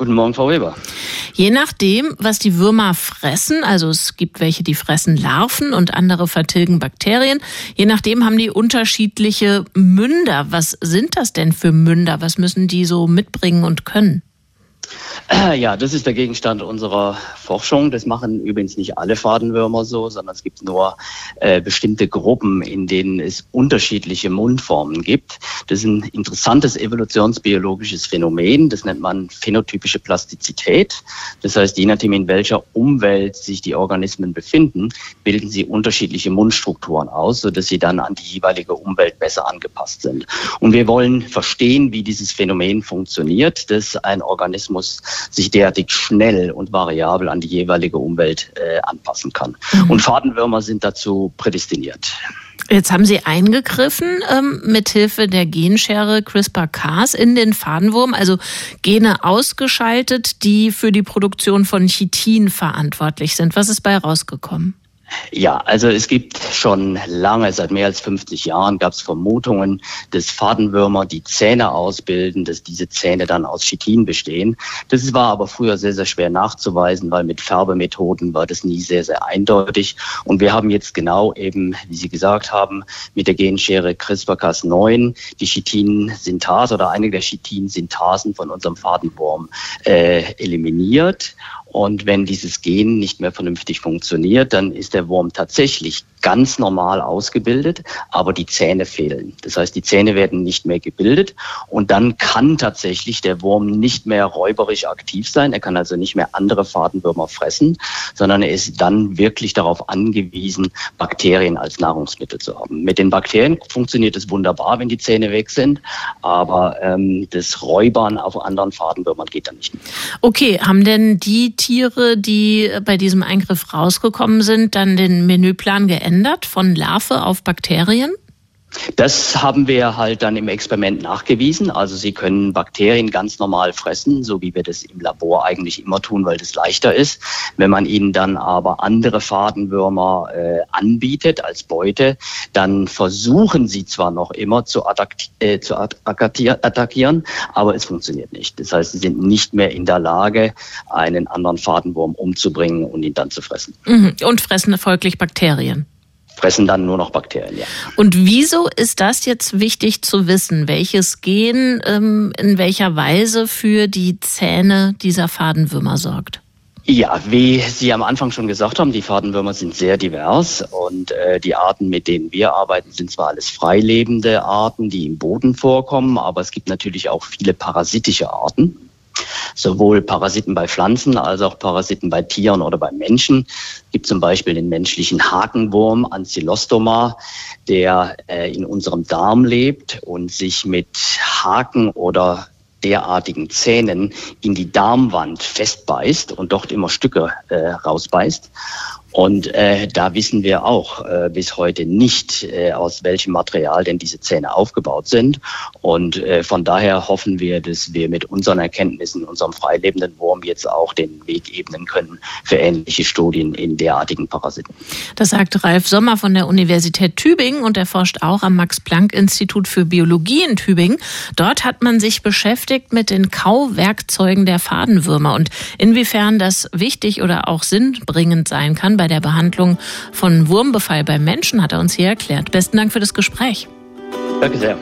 Guten Morgen, Frau Weber. Je nachdem, was die Würmer fressen, also es gibt welche, die fressen Larven und andere vertilgen Bakterien, je nachdem haben die unterschiedliche Münder. Was sind das denn für Münder? Was müssen die so mitbringen und können? Ja, das ist der Gegenstand unserer Forschung. Das machen übrigens nicht alle Fadenwürmer so, sondern es gibt nur äh, bestimmte Gruppen, in denen es unterschiedliche Mundformen gibt. Das ist ein interessantes evolutionsbiologisches Phänomen. Das nennt man phänotypische Plastizität. Das heißt, je nachdem, in welcher Umwelt sich die Organismen befinden, bilden sie unterschiedliche Mundstrukturen aus, sodass sie dann an die jeweilige Umwelt besser angepasst sind. Und wir wollen verstehen, wie dieses Phänomen funktioniert, dass ein Organismus sich derartig schnell und variabel an die jeweilige Umwelt äh, anpassen kann. Mhm. Und Fadenwürmer sind dazu prädestiniert. Jetzt haben Sie eingegriffen ähm, mit Hilfe der Genschere CRISPR-Cas in den Fadenwurm, also Gene ausgeschaltet, die für die Produktion von Chitin verantwortlich sind. Was ist bei rausgekommen? Ja, also es gibt schon lange, seit mehr als 50 Jahren, gab es Vermutungen, dass Fadenwürmer die Zähne ausbilden, dass diese Zähne dann aus Chitin bestehen. Das war aber früher sehr, sehr schwer nachzuweisen, weil mit Färbemethoden war das nie sehr, sehr eindeutig. Und wir haben jetzt genau eben, wie Sie gesagt haben, mit der Genschere CRISPR-Cas9 die Chitin-Synthase oder einige der Chitin-Synthasen von unserem Fadenwurm äh, eliminiert und wenn dieses Gen nicht mehr vernünftig funktioniert, dann ist der Wurm tatsächlich ganz normal ausgebildet, aber die Zähne fehlen. Das heißt, die Zähne werden nicht mehr gebildet und dann kann tatsächlich der Wurm nicht mehr räuberisch aktiv sein. Er kann also nicht mehr andere Fadenwürmer fressen, sondern er ist dann wirklich darauf angewiesen, Bakterien als Nahrungsmittel zu haben. Mit den Bakterien funktioniert es wunderbar, wenn die Zähne weg sind, aber ähm, das Räubern auf anderen Fadenwürmern geht dann nicht mehr. Okay, haben denn die Tiere, die bei diesem Eingriff rausgekommen sind, dann den Menüplan geändert? von Larve auf Bakterien? Das haben wir halt dann im Experiment nachgewiesen. Also sie können Bakterien ganz normal fressen, so wie wir das im Labor eigentlich immer tun, weil das leichter ist. Wenn man ihnen dann aber andere Fadenwürmer äh, anbietet als Beute, dann versuchen sie zwar noch immer zu, äh, zu attackieren, aber es funktioniert nicht. Das heißt, sie sind nicht mehr in der Lage, einen anderen Fadenwurm umzubringen und ihn dann zu fressen. Mhm. Und fressen folglich Bakterien fressen dann nur noch Bakterien, ja. Und wieso ist das jetzt wichtig zu wissen? Welches Gen ähm, in welcher Weise für die Zähne dieser Fadenwürmer sorgt? Ja, wie Sie am Anfang schon gesagt haben, die Fadenwürmer sind sehr divers und äh, die Arten, mit denen wir arbeiten, sind zwar alles freilebende Arten, die im Boden vorkommen, aber es gibt natürlich auch viele parasitische Arten sowohl Parasiten bei Pflanzen als auch Parasiten bei Tieren oder bei Menschen. Es gibt zum Beispiel den menschlichen Hakenwurm Ancylostoma, der äh, in unserem Darm lebt und sich mit Haken oder derartigen Zähnen in die Darmwand festbeißt und dort immer Stücke äh, rausbeißt. Und äh, da wissen wir auch äh, bis heute nicht, äh, aus welchem Material denn diese Zähne aufgebaut sind. Und äh, von daher hoffen wir, dass wir mit unseren Erkenntnissen, unserem freilebenden Wurm jetzt auch den Weg ebnen können für ähnliche Studien in derartigen Parasiten. Das sagt Ralf Sommer von der Universität Tübingen und er forscht auch am Max-Planck-Institut für Biologie in Tübingen. Dort hat man sich beschäftigt mit den Kauwerkzeugen der Fadenwürmer und inwiefern das wichtig oder auch sinnbringend sein kann bei der Behandlung von Wurmbefall beim Menschen, hat er uns hier erklärt. Besten Dank für das Gespräch. Danke sehr.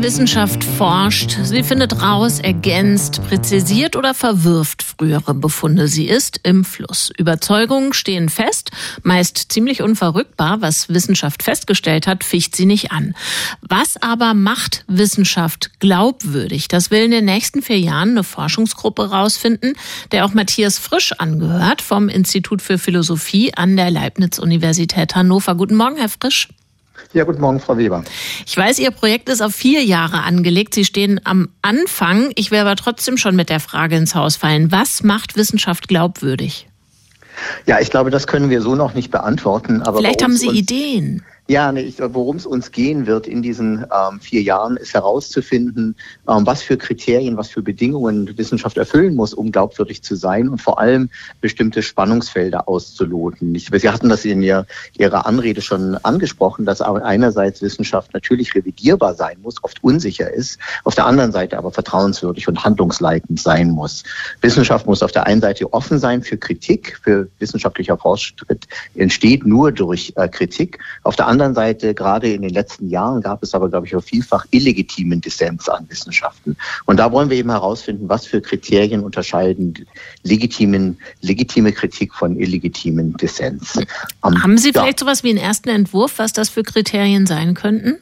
Wissenschaft forscht, sie findet raus, ergänzt, präzisiert oder verwirft frühere Befunde. Sie ist im Fluss. Überzeugungen stehen fest, meist ziemlich unverrückbar. Was Wissenschaft festgestellt hat, ficht sie nicht an. Was aber macht Wissenschaft glaubwürdig? Das will in den nächsten vier Jahren eine Forschungsgruppe rausfinden, der auch Matthias Frisch angehört vom Institut für Philosophie an der Leibniz-Universität Hannover. Guten Morgen, Herr Frisch. Ja, guten Morgen, Frau Weber. Ich weiß, Ihr Projekt ist auf vier Jahre angelegt. Sie stehen am Anfang. Ich will aber trotzdem schon mit der Frage ins Haus fallen. Was macht Wissenschaft glaubwürdig? Ja, ich glaube, das können wir so noch nicht beantworten. Aber Vielleicht haben Sie Ideen. Ja, worum es uns gehen wird in diesen ähm, vier Jahren, ist herauszufinden, ähm, was für Kriterien, was für Bedingungen Wissenschaft erfüllen muss, um glaubwürdig zu sein und vor allem bestimmte Spannungsfelder auszuloten. Ich, Sie hatten das in ihr, Ihrer Anrede schon angesprochen, dass einerseits Wissenschaft natürlich revidierbar sein muss, oft unsicher ist, auf der anderen Seite aber vertrauenswürdig und handlungsleitend sein muss. Wissenschaft muss auf der einen Seite offen sein für Kritik, für wissenschaftlicher Fortschritt entsteht nur durch äh, Kritik. Auf der anderen Seite, gerade in den letzten Jahren, gab es aber, glaube ich, auch vielfach illegitimen Dissens an Wissenschaften. Und da wollen wir eben herausfinden, was für Kriterien unterscheiden legitimen, legitime Kritik von illegitimen Dissens. Haben Sie vielleicht ja. sowas wie einen ersten Entwurf, was das für Kriterien sein könnten?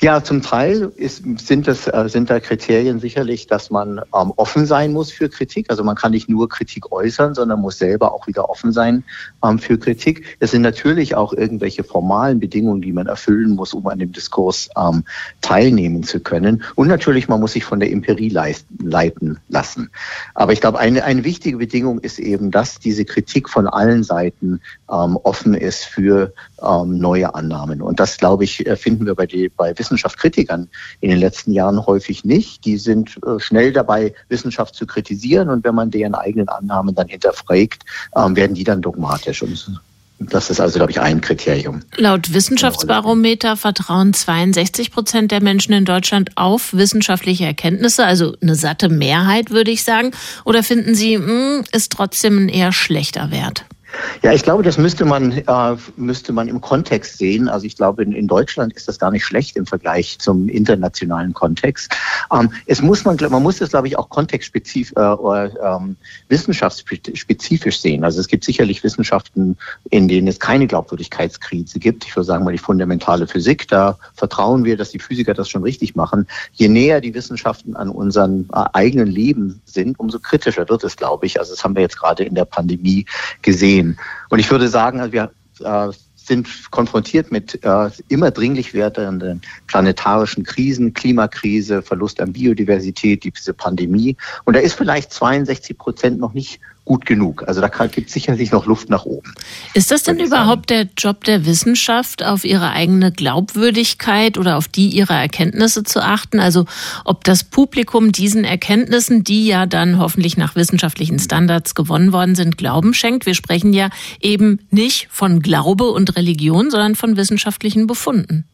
Ja, zum Teil ist, sind, es, äh, sind da Kriterien sicherlich, dass man ähm, offen sein muss für Kritik. Also man kann nicht nur Kritik äußern, sondern muss selber auch wieder offen sein ähm, für Kritik. Es sind natürlich auch irgendwelche formalen Bedingungen, die man erfüllen muss, um an dem Diskurs ähm, teilnehmen zu können. Und natürlich, man muss sich von der Empirie leisten, leiten lassen. Aber ich glaube, eine, eine wichtige Bedingung ist eben, dass diese Kritik von allen Seiten ähm, offen ist für ähm, neue Annahmen. Und das, glaube ich, äh, finden wir bei, die, bei Wissenschaftskritikern in den letzten Jahren häufig nicht. Die sind äh, schnell dabei, Wissenschaft zu kritisieren und wenn man deren eigenen Annahmen dann hinterfragt, ähm, werden die dann dogmatisch. Und das ist also, glaube ich, ein Kriterium. Laut Wissenschaftsbarometer vertrauen 62 Prozent der Menschen in Deutschland auf wissenschaftliche Erkenntnisse, also eine satte Mehrheit, würde ich sagen. Oder finden Sie, hm, ist trotzdem ein eher schlechter Wert? Ja, ich glaube, das müsste man, äh, müsste man im Kontext sehen. Also ich glaube, in, in, Deutschland ist das gar nicht schlecht im Vergleich zum internationalen Kontext. Ähm, es muss man, man muss das, glaube ich, auch kontextspezifisch, äh, ähm, wissenschaftsspezifisch sehen. Also es gibt sicherlich Wissenschaften, in denen es keine Glaubwürdigkeitskrise gibt. Ich würde sagen mal die fundamentale Physik. Da vertrauen wir, dass die Physiker das schon richtig machen. Je näher die Wissenschaften an unseren äh, eigenen Leben sind, umso kritischer wird es, glaube ich. Also das haben wir jetzt gerade in der Pandemie gesehen gehen. Und ich würde sagen, also wir äh, sind konfrontiert mit äh, immer dringlich werdenden planetarischen Krisen, Klimakrise, Verlust an Biodiversität, diese Pandemie. Und da ist vielleicht 62 Prozent noch nicht gut genug. Also da gibt es sicherlich noch Luft nach oben. Ist das denn überhaupt der Job der Wissenschaft, auf ihre eigene Glaubwürdigkeit oder auf die ihrer Erkenntnisse zu achten? Also ob das Publikum diesen Erkenntnissen, die ja dann hoffentlich nach wissenschaftlichen Standards gewonnen worden sind, Glauben schenkt? Wir sprechen ja eben nicht von Glaube und Religion, sondern von wissenschaftlichen Befunden.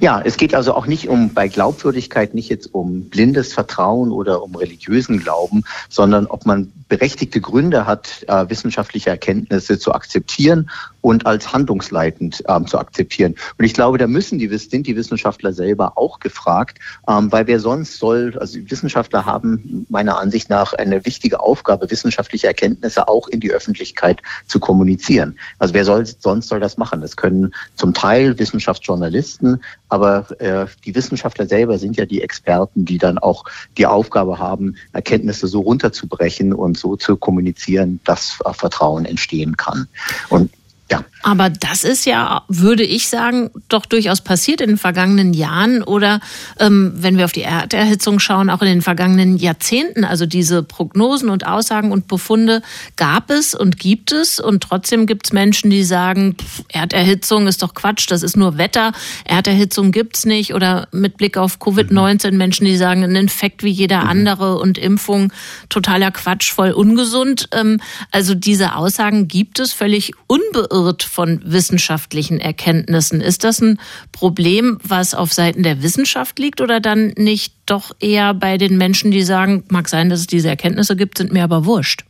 Ja, es geht also auch nicht um bei Glaubwürdigkeit nicht jetzt um blindes Vertrauen oder um religiösen Glauben, sondern ob man berechtigte Gründe hat, äh, wissenschaftliche Erkenntnisse zu akzeptieren und als handlungsleitend ähm, zu akzeptieren. Und ich glaube, da müssen die, sind die Wissenschaftler selber auch gefragt, ähm, weil wer sonst soll, also Wissenschaftler haben meiner Ansicht nach eine wichtige Aufgabe, wissenschaftliche Erkenntnisse auch in die Öffentlichkeit zu kommunizieren. Also wer soll sonst soll das machen? Das können zum Teil Wissenschaftsjournalisten, aber äh, die Wissenschaftler selber sind ja die Experten, die dann auch die Aufgabe haben, Erkenntnisse so runterzubrechen und so zu kommunizieren, dass äh, Vertrauen entstehen kann. Und ja. Aber das ist ja, würde ich sagen, doch durchaus passiert in den vergangenen Jahren oder ähm, wenn wir auf die Erderhitzung schauen, auch in den vergangenen Jahrzehnten. Also diese Prognosen und Aussagen und Befunde gab es und gibt es und trotzdem gibt es Menschen, die sagen, pff, Erderhitzung ist doch Quatsch, das ist nur Wetter, Erderhitzung gibt's nicht oder mit Blick auf Covid-19 Menschen, die sagen, ein Infekt wie jeder mhm. andere und Impfung totaler Quatsch, voll ungesund. Ähm, also diese Aussagen gibt es völlig unbeirrt von wissenschaftlichen Erkenntnissen. Ist das ein Problem, was auf Seiten der Wissenschaft liegt oder dann nicht doch eher bei den Menschen, die sagen, mag sein, dass es diese Erkenntnisse gibt, sind mir aber wurscht?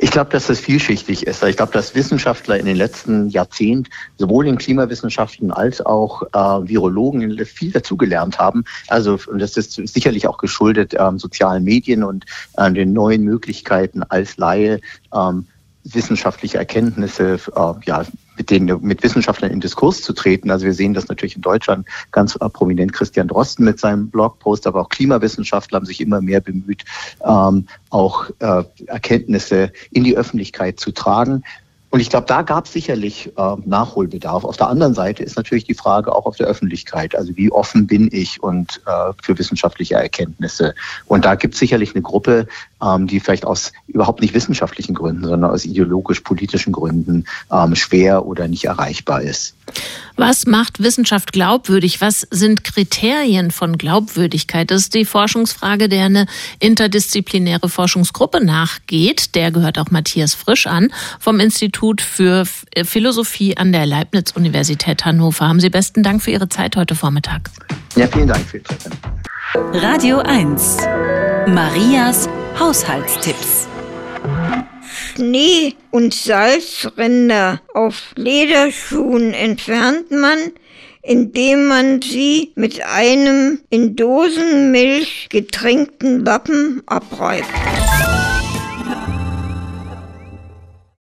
Ich glaube, dass das vielschichtig ist. Ich glaube, dass Wissenschaftler in den letzten Jahrzehnten sowohl in Klimawissenschaften als auch äh, Virologen viel dazugelernt haben. Also das ist sicherlich auch geschuldet ähm, sozialen Medien und äh, den neuen Möglichkeiten als Laie ähm, wissenschaftliche Erkenntnisse äh, ja, mit denen mit Wissenschaftlern in Diskurs zu treten. Also wir sehen das natürlich in Deutschland ganz äh, prominent Christian Drosten mit seinem Blogpost, aber auch Klimawissenschaftler haben sich immer mehr bemüht, ähm, auch äh, Erkenntnisse in die Öffentlichkeit zu tragen. Und ich glaube, da gab es sicherlich äh, Nachholbedarf. Auf der anderen Seite ist natürlich die Frage auch auf der Öffentlichkeit. Also wie offen bin ich und äh, für wissenschaftliche Erkenntnisse? Und da gibt es sicherlich eine Gruppe, ähm, die vielleicht aus überhaupt nicht wissenschaftlichen Gründen, sondern aus ideologisch-politischen Gründen ähm, schwer oder nicht erreichbar ist. Was macht Wissenschaft glaubwürdig? Was sind Kriterien von Glaubwürdigkeit? Das ist die Forschungsfrage, der eine interdisziplinäre Forschungsgruppe nachgeht. Der gehört auch Matthias Frisch an vom Institut für Philosophie an der Leibniz-Universität Hannover. Haben Sie besten Dank für Ihre Zeit heute Vormittag. Ja, vielen Dank für die Zeit. Radio 1. Marias Haushaltstipps. Schnee und Salzränder auf Lederschuhen entfernt man, indem man sie mit einem in Dosenmilch getränkten Lappen abreibt.